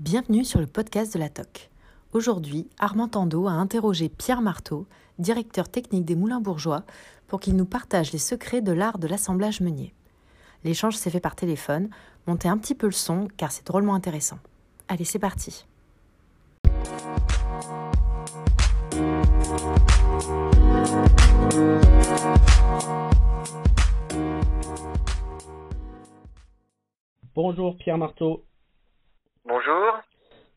Bienvenue sur le podcast de la TOC. Aujourd'hui, Armand Tando a interrogé Pierre Marteau, directeur technique des Moulins Bourgeois, pour qu'il nous partage les secrets de l'art de l'assemblage meunier. L'échange s'est fait par téléphone, montez un petit peu le son car c'est drôlement intéressant. Allez, c'est parti. Bonjour Pierre Marteau. Bonjour.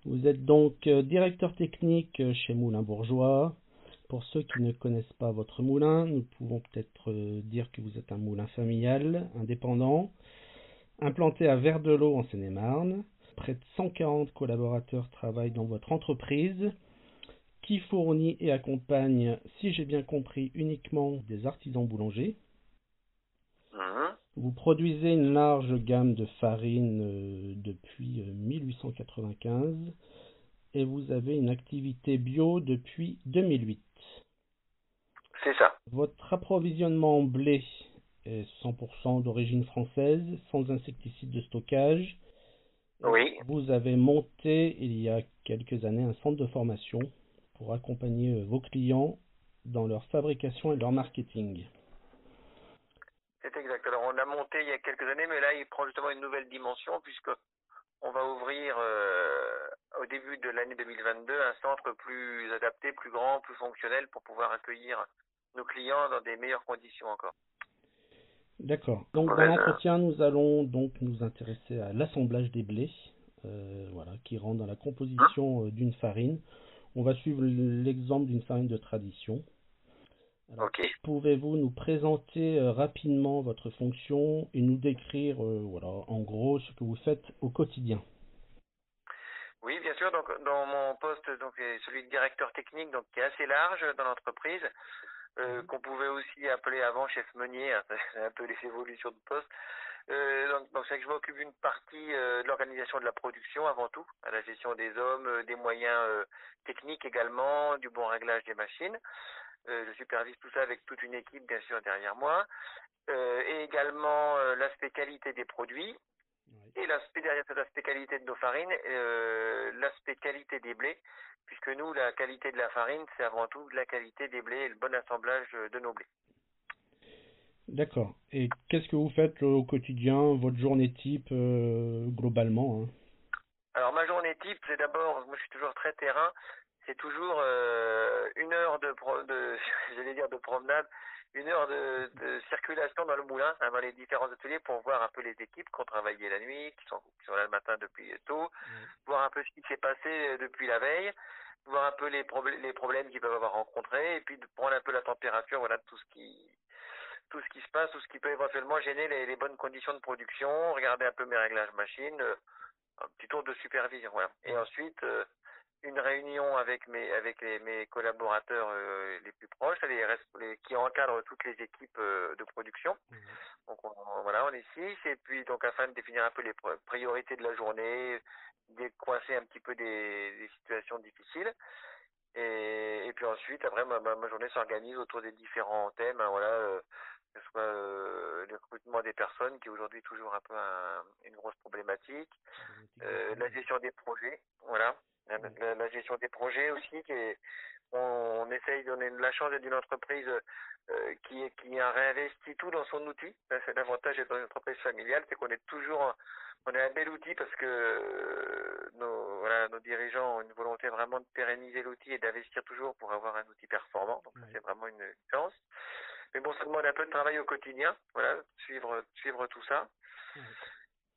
Vous êtes donc euh, directeur technique euh, chez Moulin Bourgeois. Pour ceux qui ne connaissent pas votre moulin, nous pouvons peut-être euh, dire que vous êtes un moulin familial, indépendant, implanté à Verdelot en Seine-et-Marne. Près de 140 collaborateurs travaillent dans votre entreprise qui fournit et accompagne, si j'ai bien compris, uniquement des artisans boulangers. Mhm. Vous produisez une large gamme de farines euh, depuis euh, 1895 et vous avez une activité bio depuis 2008. C'est ça. Votre approvisionnement en blé est 100% d'origine française, sans insecticides de stockage. Oui. Vous avez monté il y a quelques années un centre de formation pour accompagner euh, vos clients dans leur fabrication et leur marketing. C'est exact. Alors on a monté il y a quelques années, mais là il prend justement une nouvelle dimension puisque on va ouvrir euh, au début de l'année 2022 un centre plus adapté, plus grand, plus fonctionnel pour pouvoir accueillir nos clients dans des meilleures conditions encore. D'accord. Donc dans Ouais, l'entretien, nous allons donc nous intéresser à l'assemblage des blés, euh, voilà, qui rentre dans la composition euh, d'une farine. On va suivre l'exemple d'une farine de tradition. Pouvez-vous nous présenter euh, rapidement votre fonction et nous décrire, euh, voilà, en gros, ce que vous faites au quotidien? Oui, bien sûr. Donc, dans mon poste, donc celui de directeur technique, donc qui est assez large dans l'entreprise, euh, qu'on pouvait aussi appeler avant chef meunier. hein, un peu les évolutions de poste. Donc, donc c'est que je m'occupe d'une partie de l'organisation de la production avant tout, à la gestion des hommes, des moyens techniques également, du bon réglage des machines. Euh, je supervise tout ça avec toute une équipe, bien sûr, derrière moi. Euh, et également euh, l'aspect qualité des produits. Et l'aspect derrière cet aspect qualité de nos farines, l'aspect qualité des blés, puisque nous, la qualité de la farine, c'est avant tout la qualité des blés et le bon assemblage de nos blés. D'accord. Et qu'est-ce que vous faites au quotidien, votre journée type, globalement hein? Alors ma journée type, c'est d'abord, moi je suis toujours très terrain, c'est toujours euh, une heure de, pro- de j'allais dire de promenade, une heure de, de circulation dans le moulin, hein, dans les différents ateliers pour voir un peu les équipes qui ont travaillé la nuit, qui sont, qui sont là le matin depuis tôt, voir un peu ce qui s'est passé euh, depuis la veille, voir un peu les, probl- les problèmes qu'ils peuvent avoir rencontrés, et puis de prendre un peu la température, voilà, tout ce qui tout ce qui se passe, tout ce qui peut éventuellement gêner les, les bonnes conditions de production, regarder un peu mes réglages machines, euh, un petit tour de supervision, voilà. Et ensuite, euh, une réunion avec mes avec les- mes collaborateurs euh, les plus proches, les, qui encadrent toutes les équipes euh, de production. Donc on- on- voilà, on est six, et puis donc afin de définir un peu les priorités de la journée, décoincer un petit peu des, des situations difficiles. Et, et puis ensuite, après, ma, ma, ma journée s'organise autour des différents thèmes, hein, voilà, euh, que ce soit euh, le recrutement des personnes, qui est aujourd'hui toujours un peu un- une grosse problématique, euh, la gestion des projets, voilà, la, la- la gestion des projets aussi, qui est, on, on essaye, on a la chance d'être une entreprise euh, qui, qui a réinvesti tout dans son outil. C'est l'avantage d'être une entreprise familiale, c'est qu'on est toujours, on est un bel outil parce que nos, voilà, nos dirigeants ont une volonté vraiment de pérenniser l'outil et d'investir toujours pour avoir un outil performant. Donc ça, Ouais. c'est vraiment une chance. Mais bon, ça demande un peu de travail au quotidien, voilà, suivre, suivre tout ça.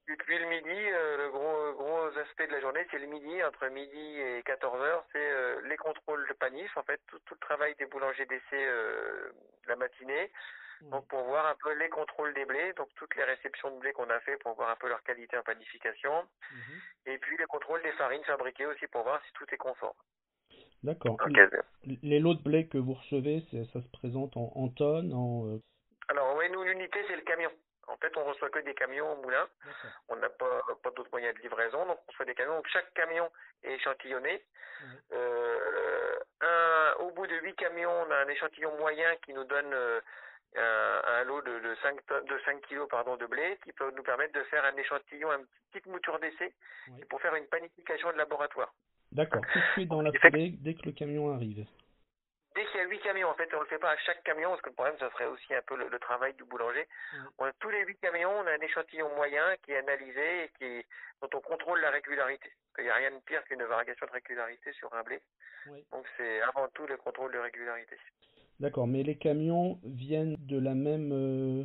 Et puis le midi, euh, le gros gros aspect de la journée, c'est le midi, entre midi et 14 heures, c'est euh, les contrôles de panif, en fait, tout, tout le travail des boulangers d'essai euh, la matinée, donc pour voir un peu les contrôles des blés, donc toutes les réceptions de blé qu'on a fait pour voir un peu leur qualité en panification, Mhm. et puis les contrôles des farines fabriquées aussi pour voir si tout est conforme. D'accord. Les lots de blé que vous recevez, ça se présente en, en tonnes, en... euh, Alors oui, nous l'unité c'est le camion. En fait, on reçoit que des camions au moulin. On n'a pas, pas d'autres moyens de livraison, donc on reçoit des camions. Donc chaque camion est échantillonné. Euh, un, au bout de huit camions, on a un échantillon moyen qui nous donne euh, un, lot de, de 5 de 5 kilos pardon de blé qui peut nous permettre de faire un échantillon, une petite mouture d'essai pour faire une panification de laboratoire. D'accord. Tout de suite dans la foulée dès que le camion arrive. Dès qu'il y a 8 camions, en fait, on ne le fait pas à chaque camion, parce que le problème, ça serait aussi un peu le, travail du boulanger. On a, tous les 8 camions, on a un échantillon moyen qui est analysé et qui, dont on contrôle la régularité. Il n'y a rien de pire qu'une variation de régularité sur un blé. Donc c'est avant tout le contrôle de régularité. D'accord, mais les camions viennent de la même euh,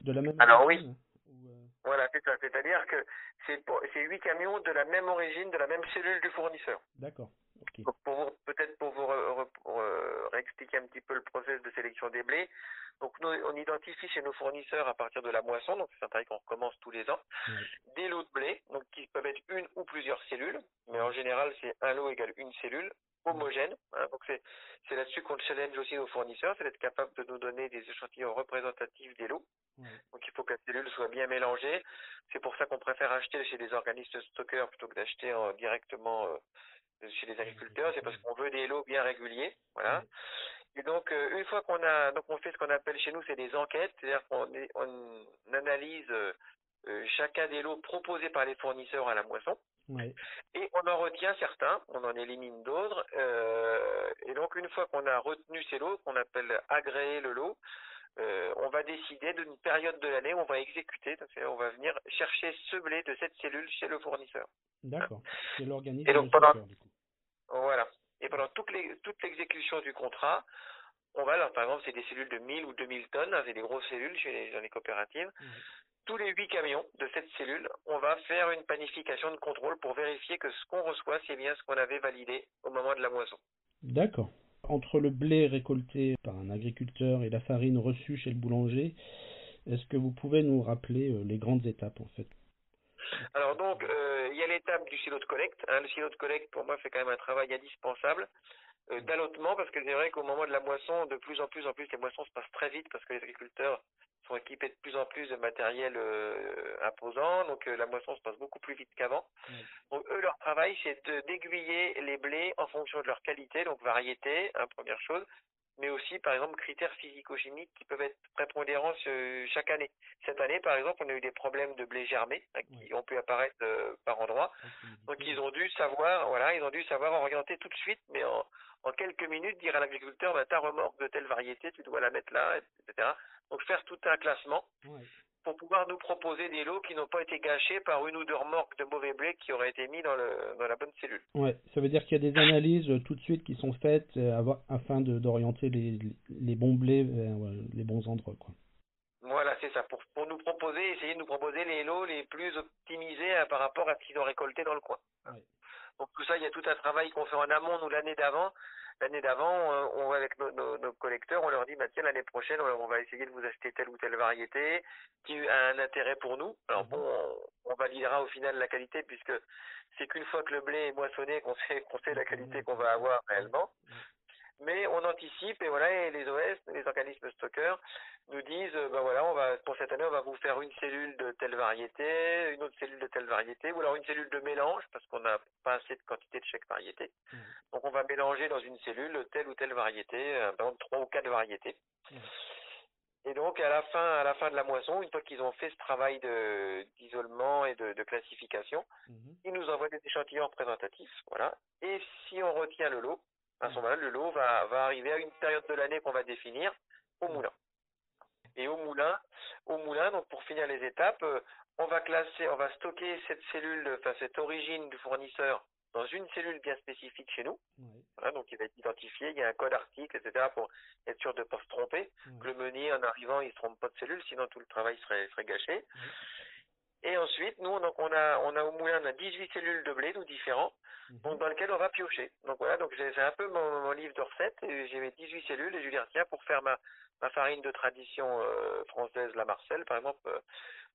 de la même Alors oui. Voilà, c'est ça. C'est-à-dire que c'est huit camions de la même origine, de la même cellule du fournisseur. D'accord. Pour peut-être pour vous réexpliquer un petit peu le process de sélection des blés. Donc nous, on identifie chez nos fournisseurs à partir de la moisson, donc c'est un travail qu'on recommence tous les ans, des lots de blé, donc qui peuvent être une ou plusieurs cellules, mais en général c'est un lot égale une cellule homogène. Hein, donc c'est là-dessus qu'on challenge aussi nos fournisseurs, c'est d'être capable de nous donner des échantillons représentatifs des lots. Donc il faut que la cellule soit bien mélangée. C'est pour ça qu'on préfère acheter chez des organismes stockeurs plutôt que d'acheter directement euh, chez les agriculteurs. C'est parce qu'on veut des lots bien réguliers. Voilà. Et donc, euh, une fois qu'on a, donc on fait ce qu'on appelle chez nous, c'est des enquêtes, c'est-à-dire qu'on on analyse euh, chacun des lots proposés par les fournisseurs à la moisson. Et on en retient certains, on en élimine d'autres. Euh, et donc une fois qu'on a retenu ces lots, qu'on appelle agréer le lot, euh, on va décider d'une période de l'année où on va exécuter, on va venir chercher ce blé de cette cellule chez le fournisseur. D'accord. C'est l'organisme. Et donc pendant, voilà. Et pendant toute l'exécution du contrat, on va, alors par exemple, c'est des cellules de 1000 ou 2000 tonnes, hein, c'est des grosses cellules chez les, dans les coopératives tous les huit camions de cette cellule, on va faire une panification de contrôle pour vérifier que ce qu'on reçoit, c'est bien ce qu'on avait validé au moment de la moisson. D'accord. Entre le blé récolté par un agriculteur et la farine reçue chez le boulanger, est-ce que vous pouvez nous rappeler euh, les grandes étapes en fait? Alors donc, euh, il y a l'étape du silo de collecte. Hein. Le silo de collecte, pour moi, fait quand même un travail indispensable. Euh, d'allotement parce que c'est vrai qu'au moment de la moisson, de plus en plus en plus, les moissons se passent très vite parce que les agriculteurs sont équipés de plus en plus de matériel euh, imposant, donc euh, la moisson se passe beaucoup plus vite qu'avant. Donc eux, leur travail, c'est d'aiguiller les blés en fonction de leur qualité, donc variété, hein, première chose, mais aussi, par exemple, critères physico-chimiques qui peuvent être prépondérants chaque année. Cette année, par exemple, on a eu des problèmes de blé germé hein, qui ont pu apparaître euh, par endroits. Donc ils ont dû savoir, voilà, ils ont dû savoir orienter tout de suite, mais en, en quelques minutes, dire à l'agriculteur, bah, ta remorque de telle variété, tu dois la mettre là, etc. Donc faire tout un classement pour pouvoir nous proposer des lots qui n'ont pas été gâchés par une ou deux remorques de mauvais blé qui auraient été mis dans, le, dans la bonne cellule. Ouais, ça veut dire qu'il y a des analyses euh, tout de suite qui sont faites euh, afin d'orienter les, les bons blés vers euh, les bons endroits. Quoi. Voilà, c'est ça, pour, pour nous proposer, essayer de nous proposer les lots les plus optimisés par rapport à ce qu'ils ont récolté dans le coin. Donc tout ça, il y a tout un travail qu'on fait en amont, nous, l'année d'avant, l'année d'avant, euh, on va avec nos, nos, collecteurs, on leur dit, bah, tiens, l'année prochaine, on va essayer de vous acheter telle ou telle variété qui a un intérêt pour nous. Alors bon, on, on validera au final la qualité puisque c'est qu'une fois que le blé est moissonné qu'on sait, qu'on sait la qualité qu'on va avoir réellement mais on anticipe et voilà et les OS, les organismes stockeurs nous disent ben voilà on va pour cette année on va vous faire une cellule de telle variété, une autre cellule de telle variété ou alors une cellule de mélange parce qu'on n'a pas assez de quantité de chaque variété. Mmh. Donc on va mélanger dans une cellule telle ou telle variété, euh, par exemple trois ou quatre variétés. Mmh. Et donc à la fin, à la fin de la moisson, une fois qu'ils ont fait ce travail d'isolement et de, de classification, mmh. ils nous envoient des échantillons représentatifs, voilà. Et si on retient le lot, à ce moment-là, le lot va, va arriver à une période de l'année qu'on va définir au moulin. Et au moulin, au moulin, donc pour finir les étapes, euh, on va classer, on va stocker cette cellule, enfin cette origine du fournisseur dans une cellule bien spécifique chez nous. Voilà, donc il va être identifié, il y a un code article, etc. pour être sûr de ne pas se tromper. Que le meunier, en arrivant, il ne se trompe pas de cellule, sinon tout le travail serait, serait gâché. Et ensuite, nous, donc, on a, on a au moulin, on a 18 cellules de blé, nous différents, mhm. donc, dans lesquelles on va piocher. Donc voilà, donc c'est un peu mon, mon, livre de recettes. J'ai mes 18 cellules et je lui dis, tiens, pour faire ma, ma farine de tradition euh, française, la Marcel, par exemple, euh,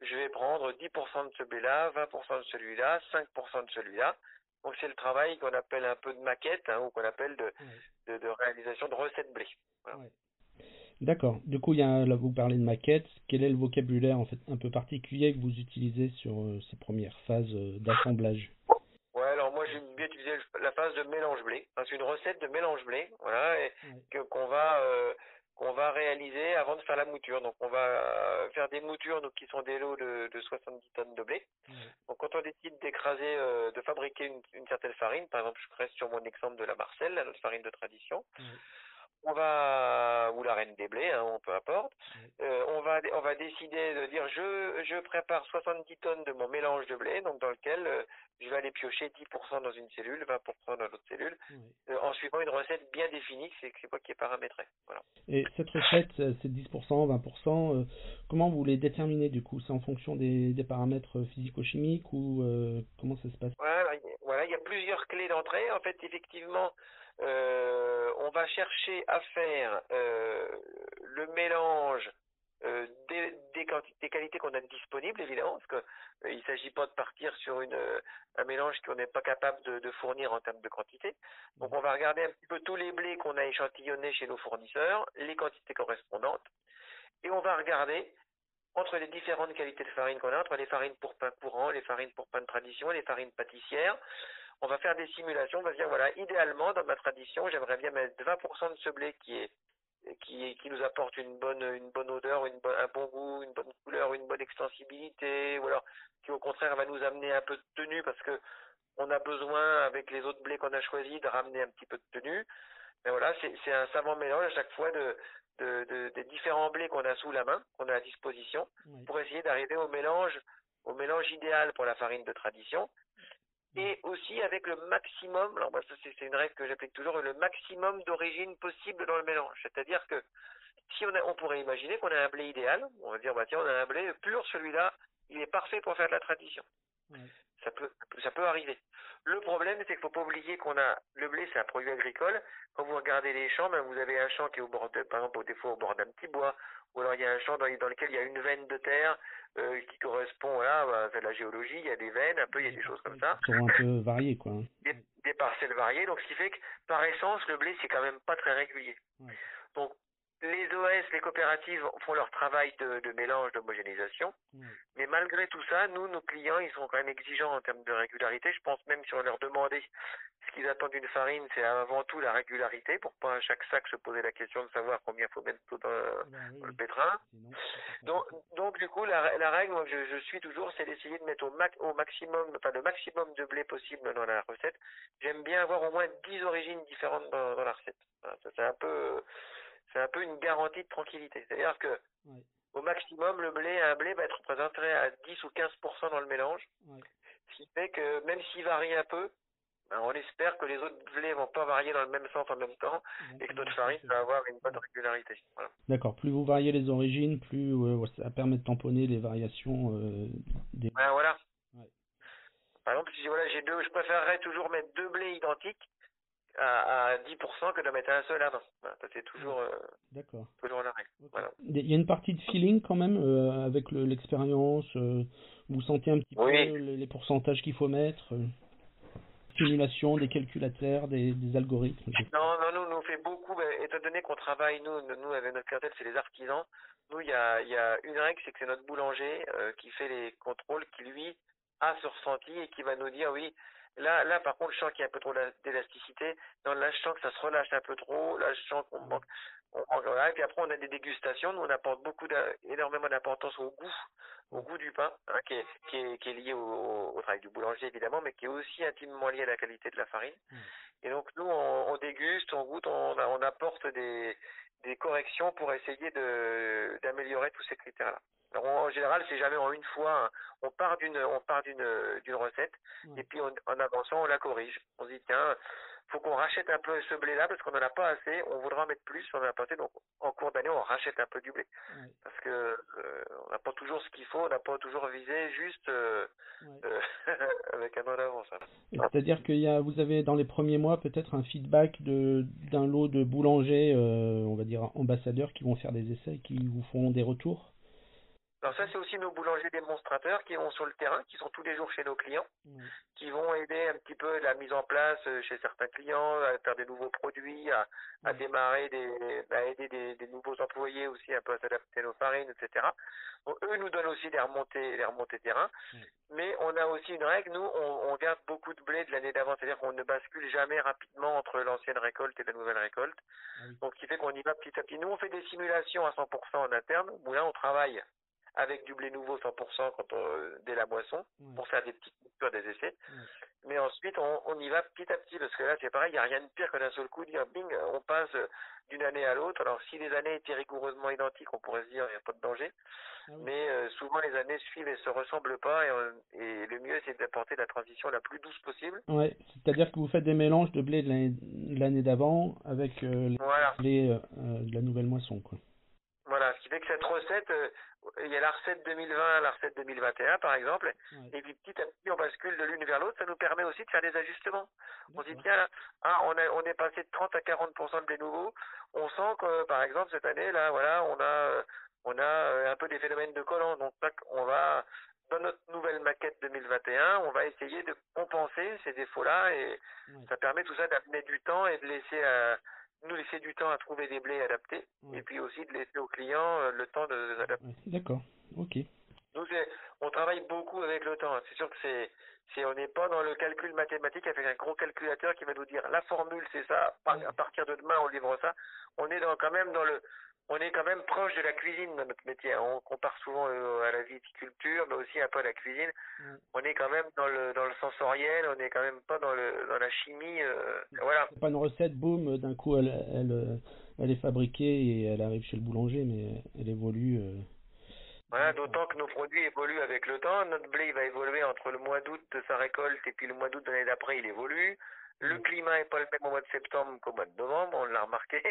je vais prendre 10% de ce blé-là, 20% de celui-là, 5% de celui-là. Donc c'est le travail qu'on appelle un peu de maquette, hein, ou qu'on appelle de, de, de, réalisation de recettes blé. Voilà. D'accord. Du coup, il y a, là, vous parlez de maquette. Quel est le vocabulaire en fait un peu particulier que vous utilisez sur euh, ces premières phases euh, d'assemblage? Ouais, alors moi j'aime bien utiliser la phase de mélange blé. c'est une recette de mélange blé, voilà, et que qu'on va euh, qu'on va réaliser avant de faire la mouture. Donc on va faire des moutures donc, qui sont des lots de, de 70 tonnes de blé. Donc quand on décide d'écraser, de fabriquer une, une, certaine farine, par exemple je reste sur mon exemple de la Marcelle, notre farine de tradition, on va ou la reine des blés, hein, peu importe. Euh, on va on va décider de dire je je prépare 70 tonnes de mon mélange de blé, donc dans lequel euh, je vais aller piocher 10% dans une cellule, 20% dans l'autre cellule, euh, en suivant une recette bien définie, c'est c'est quoi qui est paramétré. Voilà. Et cette recette, c'est 10%, 20%, comment vous les déterminez du coup? C'est en fonction des, des paramètres physico-chimiques ou comment ça se passe? Voilà, voilà, il y a plusieurs clés d'entrée. En fait, effectivement, on va chercher à faire euh, le mélange euh, des, qualités qu'on a disponibles, évidemment, parce qu'il ne s'agit pas de partir sur un mélange qu'on n'est pas capable de, de, fournir en termes de quantité. Donc on va regarder un petit peu tous les blés qu'on a échantillonnés chez nos fournisseurs, les quantités correspondantes, et on va regarder entre les différentes qualités de farine qu'on a, entre les farines pour pain courant, les farines pour pain de tradition, les farines pâtissières, on va faire des simulations, on va se dire voilà, idéalement dans ma tradition, j'aimerais bien mettre 20% de ce blé qui est qui, qui nous apporte une bonne une bonne odeur, une un bon goût, une bonne couleur, une bonne extensibilité, ou alors qui au contraire va nous amener un peu de tenue parce que on a besoin avec les autres blés qu'on a choisis de ramener un petit peu de tenue. Mais voilà, c'est un savant mélange à chaque fois de, de, de des différents blés qu'on a sous la main, qu'on a à disposition, oui. pour essayer d'arriver au mélange au mélange idéal pour la farine de tradition et aussi avec le maximum, alors moi ça c'est une règle que j'applique toujours, le maximum d'origine possible dans le mélange. C'est-à-dire que si on a, on pourrait imaginer qu'on a un blé idéal, on va dire bah tiens on a un blé pur, celui-là, il est parfait pour faire de la tradition. Ça peut, ça peut arriver. Le problème, c'est qu'il faut pas oublier qu'on a le blé, c'est un produit agricole. Quand vous regardez les champs, ben, vous avez un champ qui est au bord de, par exemple, des fois au bord d'un petit bois, ou alors il y a un champ dans, lequel il y a une veine de terre euh, qui correspond voilà, à la géologie, il y a des veines, un peu, il y a des choses comme ça. Qui sont un peu variées, quoi. Des, des, parcelles variées, donc ce qui fait que par essence, le blé, c'est quand même pas très régulier. Ouais. Donc les OS, les coopératives font leur travail de, de mélange, d'homogénéisation. Mmh. Mais malgré tout ça, nous, nos clients, ils sont quand même exigeants en termes de régularité. Je pense même si on leur demandait ce qu'ils attendent d'une farine, c'est avant tout la régularité, pour pas à chaque sac se poser la question de savoir combien il faut mettre tout dans, bah dans le pétrin. Donc, donc, du coup, la, la règle, moi, je, je suis toujours, c'est d'essayer de mettre au, max, au maximum, enfin, le maximum de blé possible dans la recette. J'aime bien avoir au moins 10 origines différentes dans, dans la recette. Voilà, ça, c'est un peu c'est un peu une garantie de tranquillité. C'est-à-dire que ouais. au maximum, le blé, un blé va être représenté à 10 ou 15% dans le mélange. Ouais. Ce qui fait que même s'il varie un peu, ben on espère que les autres blés vont pas varier dans le même sens en même temps et que notre farine va avoir une bonne régularité. Voilà. D'accord. Plus vous variez les origines, plus euh, ça permet de tamponner les variations euh, des. Ben voilà. Ouais. Par exemple, si voilà, j'ai deux, je préférerais toujours mettre deux blés identiques à, à 10% que de mettre un seul avant. Voilà, c'est toujours, euh, D'accord. toujours la règle. Okay. Voilà. Il y a une partie de feeling quand même euh, avec l'expérience. Euh, vous sentez un petit oui. peu les, les pourcentages qu'il faut mettre. Euh, simulation, des calculateurs, des, des, algorithmes. Non, non, nous, nous fait beaucoup. Étant donné qu'on travaille nous, nous avec notre clientèle, c'est les artisans. Nous, il y a, y a une règle, c'est que c'est notre boulanger euh, qui fait les contrôles, qui lui a ce ressenti et qui va nous dire oui Là, là, par contre, je sens qu'il y a un peu trop d'élasticité. Là, je sens que ça se relâche un peu trop. Là, je sens qu'on manque. On. Et puis après, on a des dégustations. Nous, on apporte beaucoup, énormément d'importance au goût, au goût du pain, hein, qui, est, qui, est, qui est lié au, au, travail du boulanger, évidemment, mais qui est aussi intimement lié à la qualité de la farine. Mmh. Et donc, nous, on, on, déguste, on goûte, on, on apporte des, des corrections pour essayer d'améliorer tous ces critères-là. Alors, en général, c'est jamais en une fois. Hein. On part d'une, on part d'une, d'une recette, et puis on, en avançant, on la corrige. On se dit tiens, faut qu'on rachète un peu ce blé-là parce qu'on en a pas assez. On voudra en mettre plus, on en a pas assez. Donc, en cours d'année, on rachète un peu du blé parce que euh, on n'a pas toujours ce qu'il faut, on n'a pas toujours visé juste euh, euh, avec un an d'avance. C'est-à-dire qu'il y a, vous avez dans les premiers mois peut-être un feedback de d'un lot de boulangers, euh, on va dire ambassadeurs, qui vont faire des essais, qui vous font des retours? Alors ça, c'est aussi nos boulangers démonstrateurs qui vont sur le terrain, qui sont tous les jours chez nos clients, qui vont aider un petit peu la mise en place euh, chez certains clients, à faire des nouveaux produits, à, à démarrer des, à aider des, des, nouveaux employés aussi un peu à s'adapter à nos farines, etc. Donc, eux nous donnent aussi des remontées, des remontées terrain. Mais on a aussi une règle, nous, on, on garde beaucoup de blé de l'année d'avant, c'est-à-dire qu'on ne bascule jamais rapidement entre l'ancienne récolte et la nouvelle récolte. Ah Donc, ce qui fait qu'on y va petit à petit. Nous, on fait des simulations à 100% en interne. Au moulin, on travaille avec du blé nouveau 100% quand on, dès la moisson pour faire des petites coupures, des essais. Mais ensuite, on, on, y va petit à petit parce que là, c'est pareil, il n'y a rien de pire que d'un seul coup dire bing, on passe d'une année à l'autre. Alors, si les années étaient rigoureusement identiques, on pourrait se dire il n'y a pas de danger. Ah Mais euh, souvent, les années suivent et se ressemblent pas et, et le mieux, c'est d'apporter la transition la plus douce possible. Ouais, c'est-à-dire que vous faites des mélanges de blé de l'année d'avant avec euh, les voilà. blé euh, de la nouvelle moisson, quoi. Voilà, ce qui fait que cette recette, euh, il y a la recette 2020, la recette 2021 par exemple, et puis petit à petit on bascule de l'une vers l'autre, ça nous permet aussi de faire des ajustements. On se dit tiens, ah, on, a, on est passé de 30 à 40% de blé nouveau, on sent que par exemple cette année là, voilà, on a on a euh, un peu des phénomènes de collant, donc on va dans notre nouvelle maquette 2021, on va essayer de compenser ces défauts-là. Et ça permet tout ça d'amener du temps et de laisser à nous laisser du temps à trouver des blés adaptés et puis aussi de laisser aux clients euh, le temps de les adapter. D'accord, ok. Nous, on travaille beaucoup avec le temps. C'est sûr que c'est, c'est, on n'est pas dans le calcul mathématique avec un gros calculateur qui va nous dire la formule c'est ça, à partir de demain on livre ça. On est dans, quand même dans le, on est quand même proche de la cuisine dans notre métier. On compare souvent euh, à la viticulture, mais aussi un peu à la cuisine. Mm. On est quand même dans le dans le sensoriel. On est quand même pas dans le dans la chimie. Euh, voilà. C'est pas une recette, boum, d'un coup elle, elle euh, elle est fabriquée et elle arrive chez le boulanger, mais elle évolue. Euh... Voilà, d'autant que nos produits évoluent avec le temps. Notre blé va évoluer entre le mois d'août de sa récolte et puis le mois d'août de l'année d'après, il évolue. Le climat est pas le même au mois de septembre qu'au mois de novembre, on l'a remarqué.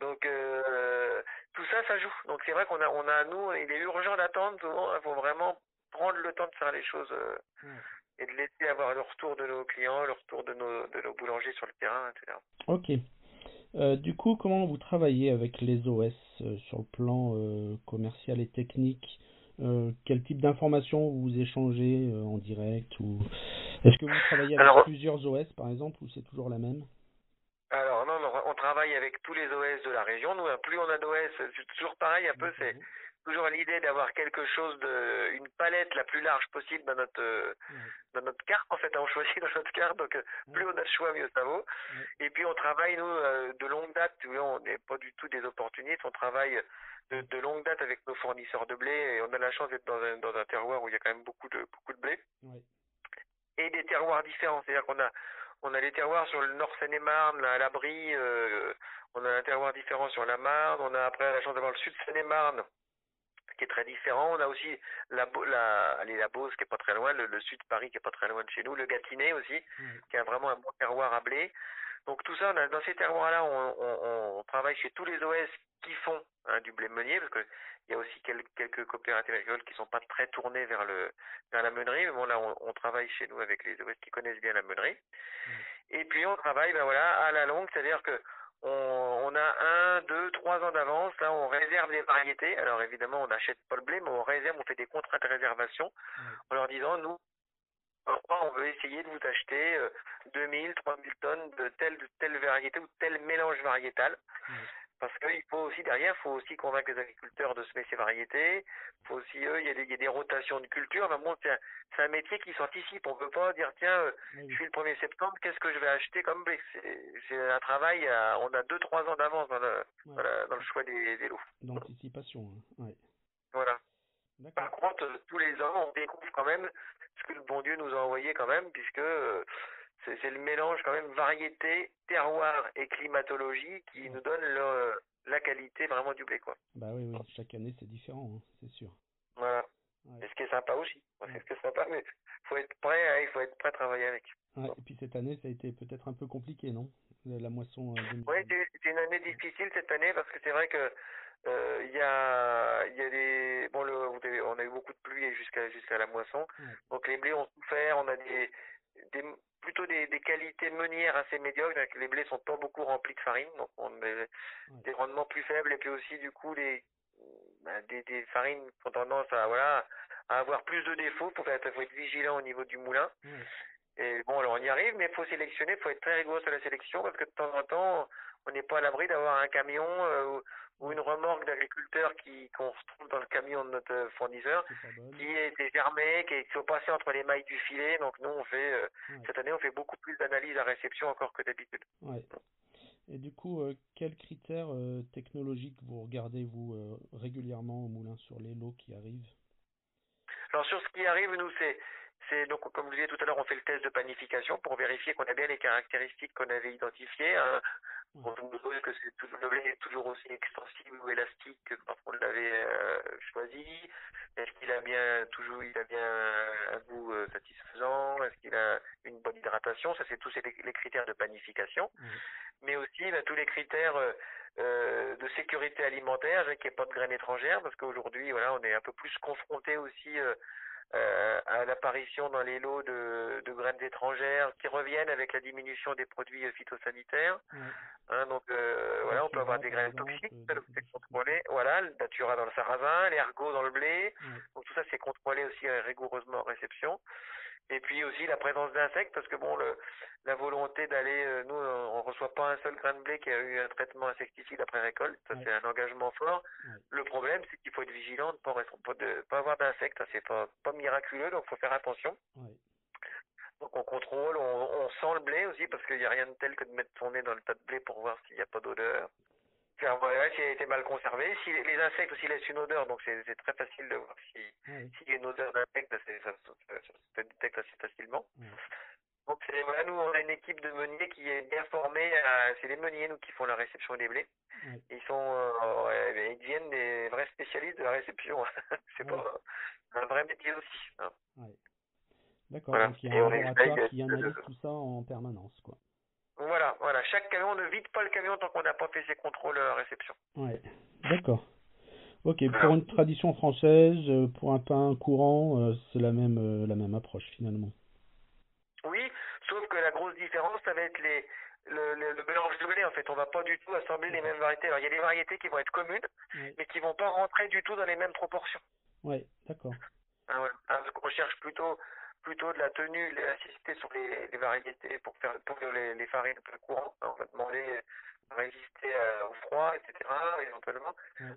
Donc euh, tout ça, ça joue. Donc c'est vrai qu'on a, on a nous, il est urgent d'attendre. Il faut vraiment prendre le temps de faire les choses euh, et de laisser avoir le retour de nos clients, le retour de nos, de nos boulangers sur le terrain, etc. Ok. Euh, du coup, comment vous travaillez avec les OS sur le plan commercial et technique? Quel type d'informations vous échangez euh, en direct ou est-ce que vous travaillez avec Alors, plusieurs OS par exemple ou c'est toujours la même? Alors non, non, on travaille avec tous les OS de la région. Nous, plus on a d'OS, c'est toujours pareil un peu. C'est toujours l'idée d'avoir quelque chose de, une palette la plus large possible dans notre mmh. dans notre carte. En fait, on choisit dans notre carte. Donc, plus on a de choix, mieux ça vaut. Et puis, on travaille nous de longue date. On n'est pas du tout des opportunistes. On travaille de, de, longue date avec nos fournisseurs de blé et on a la chance d'être dans un, dans un terroir où il y a quand même beaucoup de beaucoup de blé et des terroirs différents. C'est-à-dire qu'on a on a les terroirs sur le Nord Seine-et-Marne, à l'Abri, euh, on a un terroir différent sur la Marne, on a après la chance d'avoir le Sud Seine-et-Marne qui est très différent. On a aussi la, la, allez, la Beauce qui est pas très loin, le, le Sud Paris qui est pas très loin de chez nous, le Gâtinais aussi, oui. qui a vraiment un bon terroir à blé. Donc tout ça, dans ces terroirs-là, on, on, on, travaille chez tous les OS qui font hein, du blé meunier, parce que il y a aussi quelques, quelques coopératives agricoles qui sont pas très tournées vers le vers la meunerie, mais bon là on, on travaille chez nous avec les OS qui connaissent bien la meunerie. Mmh. Et puis on travaille ben voilà à la longue, c'est-à-dire que on, on, a un, deux, trois ans d'avance. Là, on réserve des variétés. Alors évidemment, on n'achète pas le blé, mais on réserve, on fait des contrats de réservation mmh. en leur disant, nous, on veut essayer de vous acheter 2000, 3000 tonnes de telle, de telle variété ou tel mélange variétal. Mmh. Parce qu'il faut aussi, derrière, il faut aussi convaincre les agriculteurs de semer ces variétés. faut aussi, eux, il y, a des, il y a des rotations de culture. Mais bon, c'est un, un, métier qui s'anticipe. On ne peut pas dire, tiens, euh, je suis le 1er septembre, qu'est-ce que je vais acheter comme blé? C'est un travail, à, on a 2-3 ans d'avance dans, le, ouais. dans, la, dans le choix des, des lots. D'anticipation, hein. ouais. Voilà. Par contre, tous les ans, on découvre quand même ce que le bon Dieu nous a envoyé quand même, puisque euh, c'est le mélange quand même variété, terroir et climatologie qui nous donne le, la qualité vraiment du blé quoi. Bah oui, oui. chaque année c'est différent, hein, c'est sûr. Voilà. Ouais. Et ce qui est sympa aussi. C'est ce qui est sympa, mais faut être prêt, hein, il faut être prêt à travailler avec. Ouais, et puis cette année ça a été peut-être un peu compliqué, non? La moisson. Euh, oui, c'est une année difficile cette année parce que c'est vrai que euh, il y a il y a des bon le on a eu beaucoup de pluie jusqu'à jusqu'à la moisson ouais. donc les blés ont souffert on a des des plutôt des, des qualités meunières assez médiocres donc les blés sont pas beaucoup remplis de farine donc on a ouais. des rendements plus faibles et puis aussi du coup les bah, des, des farines qui ont tendance à voilà à avoir plus de défauts. Il faut, être, faut être vigilant au niveau du moulin. Et bon, alors on y arrive, mais il faut sélectionner, il faut être très rigoureux sur la sélection parce que de temps en temps, on n'est pas à l'abri d'avoir un camion euh, ou, une remorque d'agriculteurs qui qu'on retrouve dans le camion de notre fournisseur qui est été germé, qui est, passé entre les mailles du filet. Donc nous, on fait euh, cette année, on fait beaucoup plus d'analyses à réception encore que d'habitude. Ouais. Et du coup, euh, quels critères technologiques vous regardez vous régulièrement au moulin sur les lots qui arrivent? Alors sur ce qui arrive, nous c'est c'est donc, comme je disais tout à l'heure, on fait le test de panification pour vérifier qu'on a bien les caractéristiques qu'on avait identifiées. Hein. On trouve que blé est toujours aussi extensible ou élastique que quand on l'avait euh, choisi. Est-ce qu'il a bien toujours, il a bien un goût euh, satisfaisant? Est-ce qu'il a une bonne hydratation? Ça, c'est tous les, critères de panification. Mais aussi ben, tous les critères euh, de sécurité alimentaire, qu'il n'y ait pas de graines étrangères, parce qu'aujourd'hui, voilà, on est un peu plus confronté aussi euh, à l'apparition dans les lots de, de, graines étrangères qui reviennent avec la diminution des produits phytosanitaires. Hein, donc euh, voilà, on peut avoir des graines toxiques, c'est contrôlé. Voilà, le datura dans le sarrasin, l'ergot dans le blé. Donc tout ça c'est contrôlé aussi euh, rigoureusement en réception. Et puis aussi la présence d'insectes, parce que bon, le, la volonté d'aller, euh, nous, on reçoit pas un seul grain de blé qui a eu un traitement insecticide après récolte, ça c'est un engagement fort. Le problème, c'est qu'il faut être vigilant, de pas, de pas avoir d'insectes, c'est pas, pas miraculeux, donc faut faire attention. Donc on contrôle, on, on, sent le blé aussi, parce qu'il n'y a rien de tel que de mettre son nez dans le tas de blé pour voir s'il n'y a pas d'odeur faire voilà, s'il a été mal conservé. Si les insectes aussi laissent une odeur, donc c'est très facile de voir si s'il y a une odeur d'insecte, ça, se détecte assez facilement. Donc voilà, nous on a une équipe de meuniers qui est bien formée. C'est les meuniers nous qui font la réception des blés. Ils sont, euh, ils deviennent des vrais spécialistes de la réception. c'est pas un vrai métier aussi. Hein. D'accord. Donc il y a un laboratoire qui analyse tout ça en permanence, quoi. Voilà, voilà. Chaque camion ne vide pas le camion tant qu'on n'a pas fait ses contrôles à réception. Ouais, d'accord. Ok, pour une tradition française, euh, pour un pain courant, euh, c'est la même, euh, la même approche finalement. Oui, sauf que la grosse différence, ça va être les, le, le, mélange de blé en fait. On va pas du tout assembler les mêmes variétés. Alors il y a des variétés qui vont être communes, mais qui vont pas rentrer du tout dans les mêmes proportions. Ouais, d'accord. Ah ouais. Ah, on cherche plutôt plutôt de la tenue, l'assister sur les, les, variétés pour faire pour les, les farines plus courantes. On va demander de résister euh, au froid, etc. éventuellement.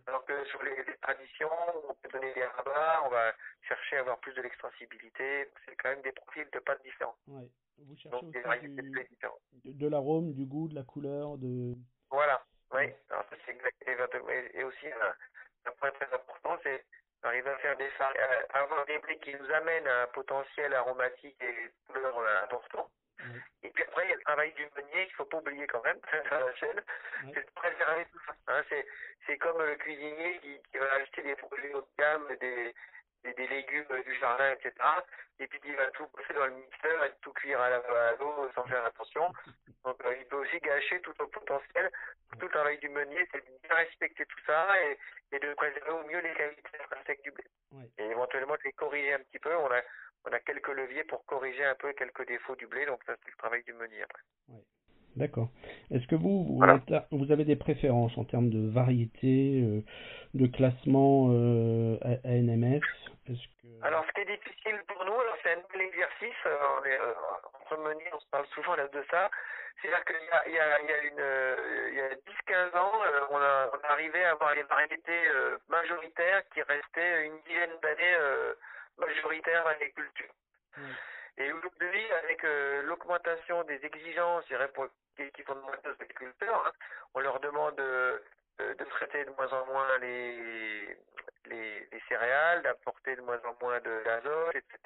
Alors que sur les, traditions, on peut donner des rabats, on va chercher à avoir plus de l'extensibilité. C'est quand même des profils de pâtes différents. Ouais. Vous cherchez Donc, des variétés du, différentes. De, l'arôme, du goût, de la couleur, de. Voilà. Oui. Alors ça c'est exactement. Et aussi un point très important, c'est arriver à faire des avoir des blés qui nous amènent à un potentiel aromatique et couleur euh, important. Et puis après, il y a le travail du meunier qu'il faut pas oublier quand même dans la chaîne, c'est de préserver tout ça. Hein, c'est, c'est comme le cuisinier qui, qui va acheter des produits haut de gamme, des, des, légumes du jardin, etc. Et puis il va tout passer dans le mixeur et tout cuire à, l'eau sans faire attention. Donc euh, il peut aussi gâcher tout au potentiel. Tout le travail du meunier, c'est de bien respecter tout ça et, et de préserver au mieux les qualités intrinsèques du blé. Et éventuellement de les corriger un petit peu. On a, on a quelques leviers pour corriger un peu quelques défauts du blé. Donc ça c'est le travail du meunier après. D'accord. Est-ce que vous, vous, avez des préférences en termes de variété, euh, de classement euh, ANMF Alors, ce qui est difficile pour nous, alors c'est un nouvel exercice, euh, on est, euh, entre on se parle souvent là de ça, c'est-à-dire qu'il y a, il y a, il y a, une, il y a 10-15 ans, on, a, on arrivé à avoir les variétés majoritaires qui restaient une dizaine d'années majoritaires à l'agriculture. Et aujourd'hui, avec l'augmentation des exigences, je dirais, pour qui moins aux agriculteurs. Hein. On leur demande de, de, traiter de moins en moins les, les, les céréales, d'apporter de moins en moins de l'azote, etc.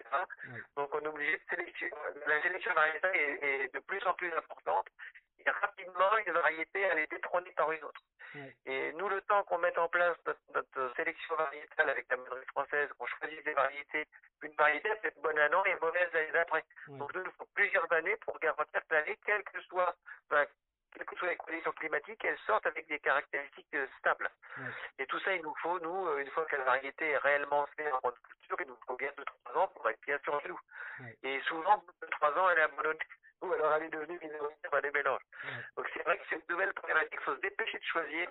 Donc on est obligé de sélectionner. La sélection variétale est, est, de plus en plus importante. Et rapidement, une variété, elle est détrônée par une autre. Et nous, le temps qu'on mette en place notre, notre sélection variétale avec la mairie française, qu'on choisisse des variétés, une variété peut être bonne un an et mauvaise l'année d'après. Donc, il nous faut plusieurs années pour garantir que l'année, quelle que soit, enfin, quelles que soient les conditions climatiques, elles sortent avec des caractéristiques euh, stables. Et tout ça, il nous faut, nous, euh, une fois que la variété est réellement faite en culture, il nous faut bien 2-3 ans pour être bien sûr nous. Et souvent, 2-3 ans, elle est abandonnée ou alors elle est devenue minoritaire dans les mélanges. Donc c'est vrai que c'est une nouvelle problématique, il faut se dépêcher de choisir.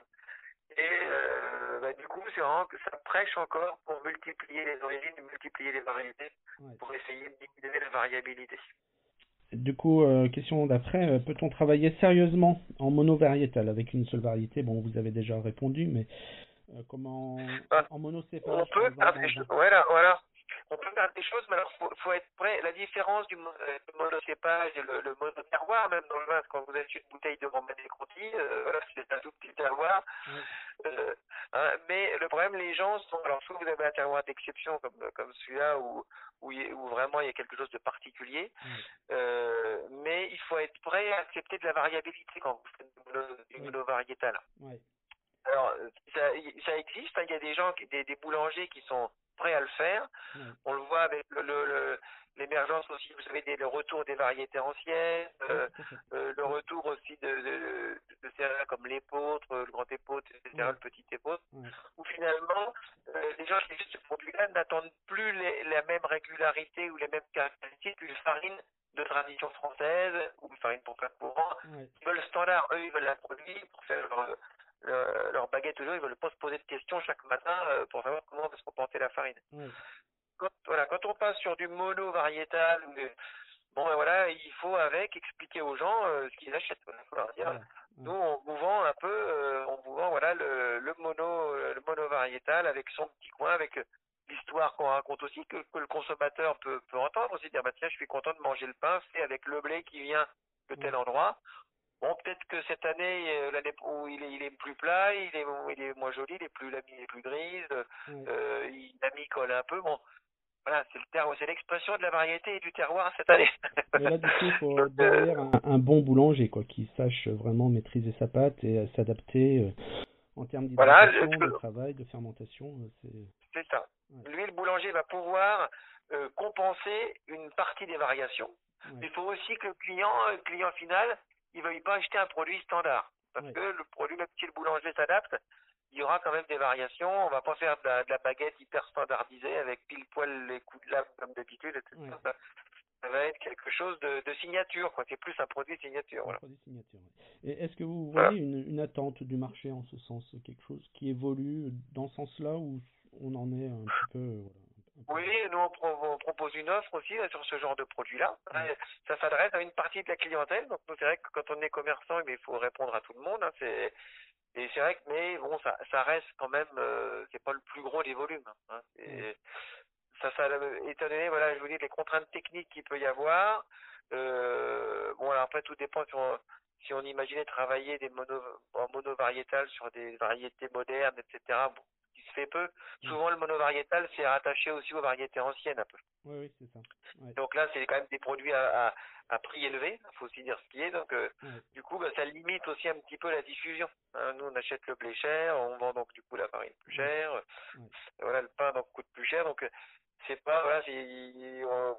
Et euh, bah, du coup, c'est vraiment que ça prêche encore pour multiplier les origines, multiplier les variétés, pour essayer de diminuer la variabilité. Du coup, euh, question d'après, euh, peut-on travailler sérieusement en monovariétal avec une seule variété? Bon, vous avez déjà répondu, mais comment bah, en monocépage On peut, voilà, voilà on peut faire des choses, mais alors faut, faut être prêt. La différence du, euh, monocépage et le, le monoterroir, même dans le vin, quand vous achetez une bouteille de Romanée Conti, euh, voilà, c'est un tout petit terroir. Euh, hein, mais le problème, les gens sont. Alors, soit vous avez un terroir d'exception comme, comme celui-là, où, où, où, vraiment il y a quelque chose de particulier, euh, mais il faut être prêt à accepter de la variabilité quand vous faites du, mono, du monovariétal. Alors, ça, ça existe, hein, il y a des gens, des, des boulangers qui sont prêt à le faire. On le voit avec le, l'émergence aussi, vous savez, des, le retour des variétés anciennes, euh, euh, le retour aussi de, de, de, céréales comme l'épeautre, le grand épeautre, etc., le petit épeautre, où finalement, euh, les gens qui utilisent ce produit-là n'attendent plus la même régularité ou les mêmes caractéristiques qu'une farine de tradition française ou une farine pour faire courant. Ils veulent le standard, eux, ils veulent la produire pour faire leur, le, leur baguette toujours, ils veulent pas se poser de questions chaque matin euh, pour savoir comment va se comporter la farine. Quand, voilà, quand on passe sur du mono variétal, bon ben voilà, il faut avec expliquer aux gens euh, ce qu'ils achètent. Il faut leur dire, nous on vous vend un peu, euh, on vous vend voilà le, le mono, le mono variétal avec son petit coin, avec l'histoire qu'on raconte aussi que, que, le consommateur peut, peut entendre aussi dire bah tiens je suis content de manger le pain c'est avec le blé qui vient de tel endroit Bon, peut-être que cette année, euh, l'année où il est, il est plus plat, il est, il est moins joli, il est plus, la est plus grise, euh, il, la mie colle un peu. Bon, voilà, c'est le terroir, c'est l'expression de la variété et du terroir cette année. Et là, du coup, il faut euh, derrière un, un, bon boulanger, quoi, qui sache vraiment maîtriser sa pâte et s'adapter en termes d'hydratation, voilà, de travail, de fermentation. C'est ça. Lui, le boulanger va pouvoir euh, compenser une partie des variations. Il faut aussi que le client, le client final, il ne veuille pas acheter un produit standard. Parce que le produit, même si le boulanger s'adapte, il y aura quand même des variations. On va pas faire de la, baguette hyper standardisée avec pile poil les coups de lame comme d'habitude, etc. Ça, va être quelque chose de, de signature, quoi. C'est plus un produit signature. Voilà. produit signature. Et est-ce que vous voyez une, une, attente du marché en ce sens, quelque chose qui évolue dans ce sens-là ou on en est un petit peu voilà, oui, nous on, propose une offre aussi sur ce genre de produit-là. Ça s'adresse à une partie de la clientèle. Donc c'est vrai que quand on est commerçant, il faut répondre à tout le monde. Hein. c'est et c'est vrai que mais bon, ça, ça reste quand même, euh, c'est pas le plus gros des volumes. Hein. Ça, ça, étant donné, voilà, je vous dis les contraintes techniques qu'il peut y avoir. Euh, bon, alors après tout dépend si on, si on imaginait travailler des mono, en monovariétal sur des variétés modernes, etc. Bon, fait peu. Mm. Souvent, le monovariétal, c'est rattaché aussi aux variétés anciennes un peu. Oui, oui, c'est ça. Donc là, c'est quand même des produits à, à, prix élevé, il faut aussi dire ce qui est. Donc, euh, du coup, bah, ça limite aussi un petit peu la diffusion. Hein. nous, on achète le blé cher, on vend donc du coup la farine plus chère. Voilà, le pain donc coûte plus cher. Donc, euh, c'est pas voilà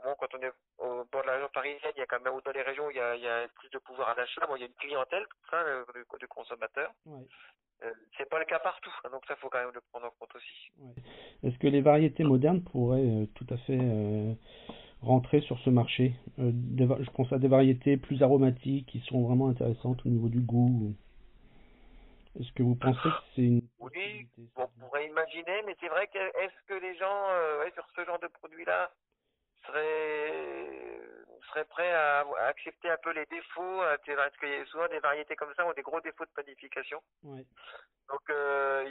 bon quand on est au bord de la région parisienne il y a quand même ou dans les régions où il y a, il y a plus de pouvoir d'achat bon il y a une clientèle ça de, de consommateurs c'est pas le cas partout, hein, donc ça faut quand même le prendre en compte aussi. Est-ce que les variétés modernes pourraient euh, tout à fait euh, rentrer sur ce marché? Je pense à des variétés plus aromatiques qui sont vraiment intéressantes au niveau du goût. Est-ce que vous pensez que c'est une Oui, on pourrait imaginer, mais c'est vrai que est-ce que les gens sur ce genre de produit-là seraient serait prêt à, accepter un peu les défauts Parce qu'il y a souvent des variétés comme ça ont des gros défauts de panification. Donc, euh,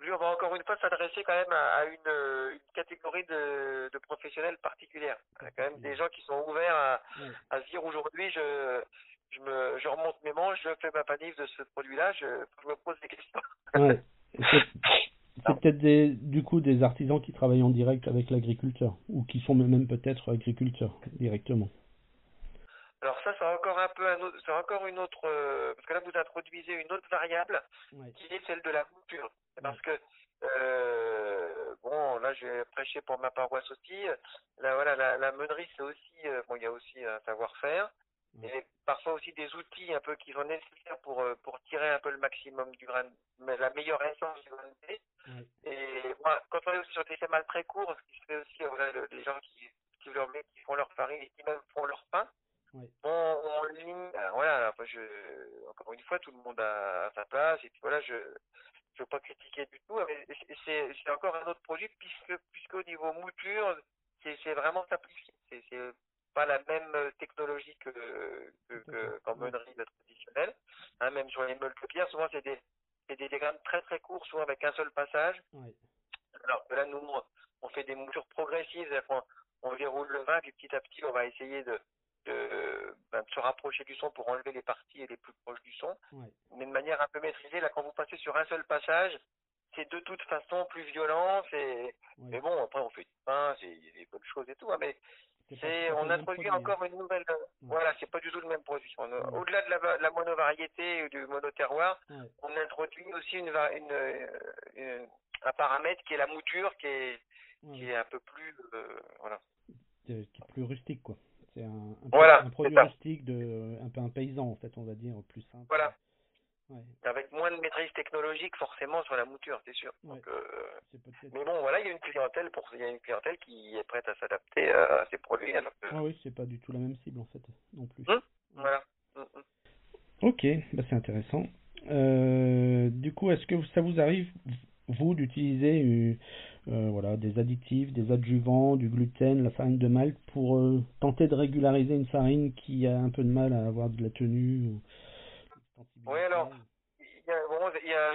lui, on va encore une fois s'adresser quand même à, une, une, catégorie de, de, professionnels particulière. Il y a quand même des gens qui sont ouverts à, à se dire aujourd'hui, je, je, me, je remonte mes manches, je fais ma panif de ce produit-là, je, je me pose des questions. Ouais. C'est peut-être des, du coup des artisans qui travaillent en direct avec l'agriculteur ou qui sont même peut-être agriculteurs directement. Alors ça, c'est encore un peu un autre, c'est encore une autre, euh, parce que là vous introduisez une autre variable qui est celle de la mouture. Parce que euh, bon, là j'ai prêché pour ma paroisse aussi. Là voilà, la, la meunerie c'est aussi, euh, bon il y a aussi un savoir-faire. Et parfois aussi des outils un peu qui sont nécessaires pour, euh, pour tirer un peu le maximum du grain, la meilleure essence du grain de blé. Et moi, quand on est aussi sur des schémas très courts, ce qui se fait aussi, voilà, les gens qui, qui, leur met, qui font leur farine et qui même font leur pain, on, on ligne, voilà, je, encore une fois, tout le monde a, sa place, et puis voilà, je, je veux pas critiquer du tout, mais c'est, c'est encore un autre produit puisque, puisqu'au niveau mouture, c'est, c'est vraiment simplifié. C'est pas la même technologie que, que, que qu'en meunerie traditionnelle. Hein, même sur les meules de pierre, souvent c'est des, c'est des diagrammes très très courts, souvent avec un seul passage. Alors que là, nous, on fait des moutures progressives, on, on déroule le vin, puis petit à petit, on va essayer de, de, ben, de, se rapprocher du son pour enlever les parties les plus proches du son, mais de manière un peu maîtrisée. Là, quand vous passez sur un seul passage, c'est de toute façon plus violent. C'est, mais bon, après on fait du pain, c'est des bonnes choses et tout, hein, mais C'est on introduit hein. encore une nouvelle. Voilà, c'est pas du tout le même produit. On- Ouais. Au-delà de la, la monovariété ou du monoterroir, Ouais. on introduit aussi une, une, euh, une- un paramètre qui est la mouture, qui est, qui est un peu plus, euh, voilà. Qui est plus rustique, quoi. C'est un, un, Voilà, un produit rustique, de, un peu un paysan, en fait, on va dire, plus simple. Voilà. Ouais, avec moins de maîtrise technologique forcément sur la mouture, c'est sûr. Ouais. Donc, euh, mais bon, voilà, il y a une clientèle pour, il y a une clientèle qui est prête à s'adapter à ces produits. Alors que, Ah oui, c'est pas du tout la même cible, en fait, non plus. Hum, Voilà. Mm, mm. Ok, bah c'est intéressant. Euh, du coup, est-ce que ça vous arrive, vous, d'utiliser euh, voilà, des additifs, des adjuvants, du gluten, la farine de malt pour tenter de régulariser une farine qui a un peu de mal à avoir de la tenue ou... Oui, alors, il y a, bon, il y a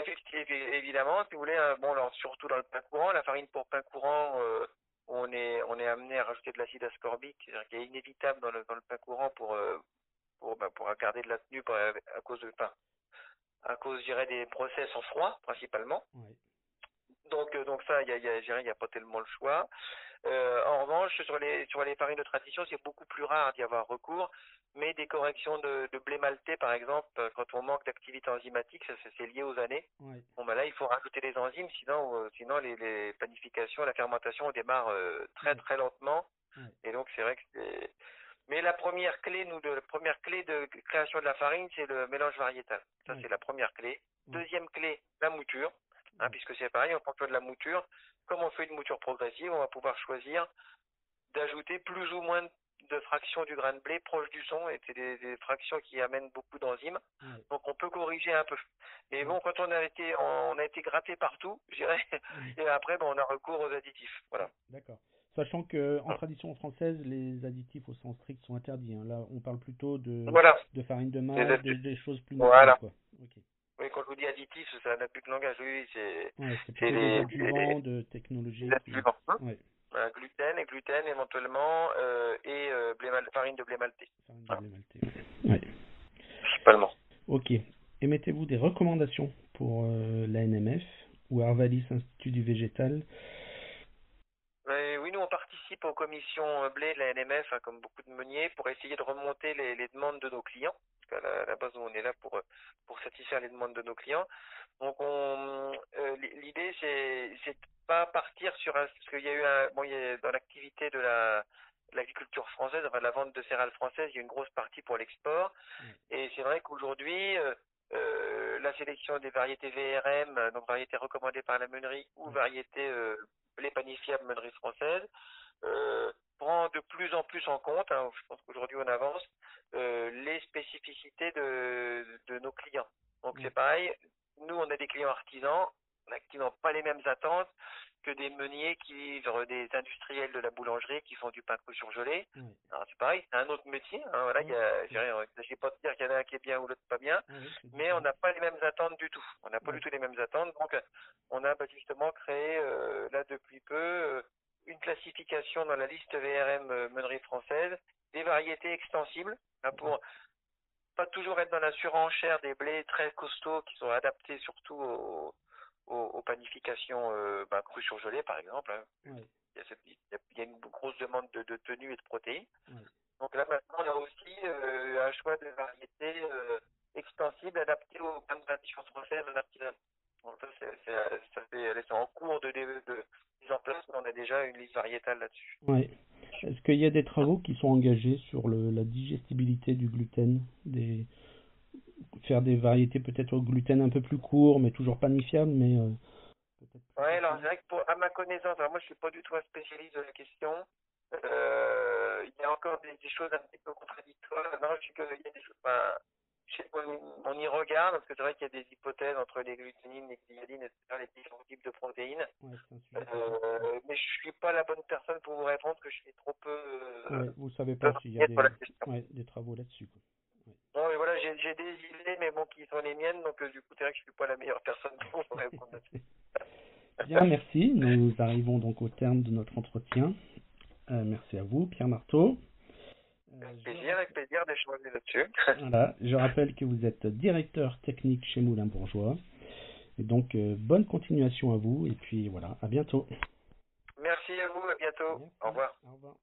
évidemment, si vous voulez, euh, bon, alors, surtout dans le pain courant, la farine pour pain courant, euh, on est, on est amené à rajouter de l'acide ascorbique, c'est-à-dire qu'il est inévitable dans le, dans le pain courant pour, euh, pour, ben, pour garder de la tenue pour- à cause de, enfin, à cause, je dirais, des process en froid, principalement. Donc, euh, donc ça, il y a, il y a, je dirais, il y a pas tellement le choix. Euh, en revanche, sur les, sur les farines de tradition, c'est beaucoup plus rare d'y avoir recours, mais des corrections de, de blé maltais, par exemple, euh, quand on manque d'activité enzymatique, ça, c'est- lié aux années. Bon, ben là, il faut rajouter les enzymes, sinon, euh, sinon les, les panifications, la fermentation démarre euh, très très lentement. Et donc, c'est vrai que c'est. Mais la première clé, nous, de la première clé de création de la farine, c'est le mélange variétal. Ça, c'est la première clé. Deuxième clé, la mouture. Hein, puisque c'est pareil, en fonction de la mouture, comme on fait une mouture progressive, on va pouvoir choisir d'ajouter plus ou moins de fractions du grain de blé proche du son, et c'est des, des fractions qui amènent beaucoup d'enzymes. Ouais. Donc on peut corriger un peu. Mais bon, quand on a été, on a été gratté partout, je dirais, et après, ben, on a recours aux additifs. Voilà. D'accord. Sachant que en tradition française, les additifs au sens strict sont interdits. hein. Là, on parle plutôt de, Voilà. de farine de malt, des, choses plus Voilà. quoi. Ok. Oui, quand je vous dis additifs, ça n'a plus de langage. Oui, c'est Ouais, les- adjuvants de technologie. adjuvants. hein. Ouais, Voilà, gluten et gluten éventuellement, euh, et euh, blé mal- farine de blé maltais, farine de blé maltais. Ouais. principalement. Ok. Émettez-vous des recommandations pour euh, la NMF ou Arvalis Institut du Végétal? Mais oui, nous on participe aux commissions euh, blé de la NMF, hein, comme beaucoup de meuniers, pour essayer de remonter les, les demandes de nos clients. La, à la base, on est là pour, pour satisfaire les demandes de nos clients. Donc, on, euh, l'idée, c'est, c'est pas partir sur un, parce qu'il y a eu un, bon, il y a, dans l'activité de la, l'agriculture française, enfin de la vente de céréales françaises, il y a une grosse partie pour l'export. Et c'est vrai qu'aujourd'hui, euh, euh, la sélection des variétés VRM, donc variétés recommandées par la meunerie, ou Mm. variétés euh, blé panifiable meunerie française, euh, prend de plus en plus en compte, hein, je pense qu'aujourd'hui on avance, euh, les spécificités de, de nos clients. Donc Mm. c'est pareil, nous on a des clients artisans, qui n'ont pas les mêmes attentes que des meuniers qui livrent des industriels de la boulangerie qui font du pain cru surgelé. Alors c'est pareil, c'est un autre métier. Hein, voilà, a, je ne s'agit pas de dire qu'il y en a un qui est bien ou l'autre pas bien, c'est mais on n'a pas les mêmes attentes du tout. On n'a pas du tout les mêmes attentes. Donc, on a bah, justement créé, euh, là depuis peu, euh, une classification dans la liste VRM euh, meunerie française des variétés extensibles hein, pour pas toujours être dans la surenchère des blés très costauds qui sont adaptés surtout aux, aux, aux panifications euh, bah, crues surgelées, par exemple. hein. Il, y a cette- il y a- il y a une grosse demande de, de tenue et de protéines. Donc là maintenant, on a aussi euh, un choix de variétés euh, extensibles adaptées aux pains de tradition française en artisanat. Donc ça, c'est, c'est, ça fait, elles sont en cours de, de, de mise en place, mais on a déjà une liste variétale là-dessus. Ouais. Est-ce qu'il y a des travaux qui sont engagés sur le, la digestibilité du gluten, des faire des variétés peut-être au gluten un peu plus court, mais toujours panifiable, mais euh, Ouais, alors c'est vrai que pour, à ma connaissance, alors moi je suis pas du tout un spécialiste de la question. Euh, il y a encore des, des choses un petit peu contradictoires. Non, je sais qu'il y a des choses. On, y regarde, parce que c'est vrai qu'il y a des hypothèses entre les glutamines, les gliadines, etc., les différents types de protéines. Euh, mais je suis pas la bonne personne pour vous répondre, que je suis trop peu. Euh, vous savez pas s'il y a des, des travaux là-dessus. Non, mais voilà, j'ai des idées, mais bon, qui sont les miennes, donc euh, du coup, c'est vrai que je suis pas la meilleure personne pour vous répondre là-dessus. Bien, merci. Nous arrivons donc au terme de notre entretien. Euh, merci à vous, Pierre Marteau. Avec plaisir, avec plaisir d'échanger là-dessus. voilà, je rappelle que vous êtes directeur technique chez Moulin Bourgeois. Et donc, euh, bonne continuation à vous. Et puis voilà, à bientôt. Merci à vous, à bientôt. Au revoir. Au revoir.